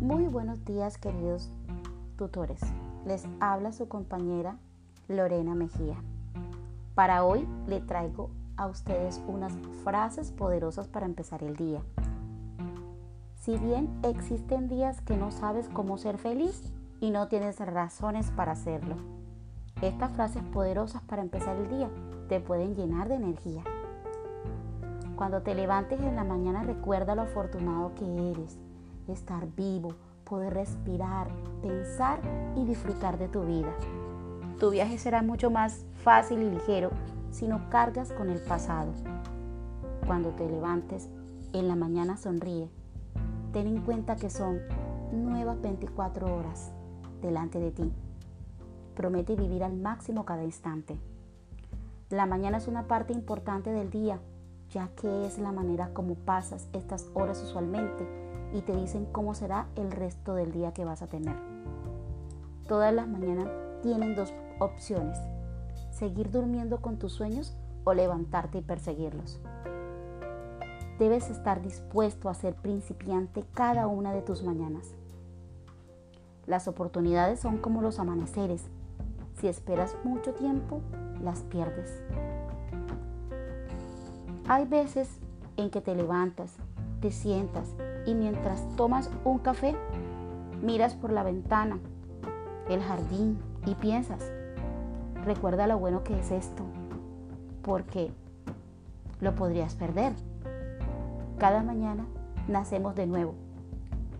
Muy buenos días queridos tutores. Les habla su compañera Lorena Mejía. Para hoy le traigo a ustedes unas frases poderosas para empezar el día. Si bien existen días que no sabes cómo ser feliz y no tienes razones para hacerlo, estas frases poderosas para empezar el día te pueden llenar de energía. Cuando te levantes en la mañana recuerda lo afortunado que eres estar vivo, poder respirar, pensar y disfrutar de tu vida. Tu viaje será mucho más fácil y ligero si no cargas con el pasado. Cuando te levantes en la mañana sonríe. Ten en cuenta que son nuevas 24 horas delante de ti. Promete vivir al máximo cada instante. La mañana es una parte importante del día, ya que es la manera como pasas estas horas usualmente y te dicen cómo será el resto del día que vas a tener. Todas las mañanas tienen dos opciones, seguir durmiendo con tus sueños o levantarte y perseguirlos. Debes estar dispuesto a ser principiante cada una de tus mañanas. Las oportunidades son como los amaneceres. Si esperas mucho tiempo, las pierdes. Hay veces en que te levantas, te sientas y mientras tomas un café, miras por la ventana, el jardín y piensas, recuerda lo bueno que es esto, porque lo podrías perder. Cada mañana nacemos de nuevo.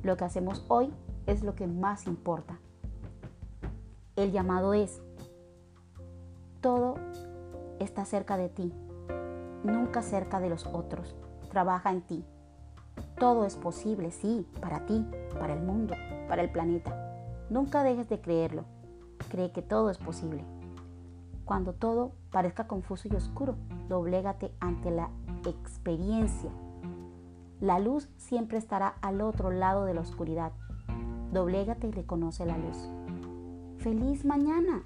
Lo que hacemos hoy es lo que más importa. El llamado es, todo está cerca de ti, nunca cerca de los otros. Trabaja en ti. Todo es posible, sí, para ti, para el mundo, para el planeta. Nunca dejes de creerlo. Cree que todo es posible. Cuando todo parezca confuso y oscuro, doblégate ante la experiencia. La luz siempre estará al otro lado de la oscuridad. Doblégate y reconoce la luz. ¡Feliz mañana!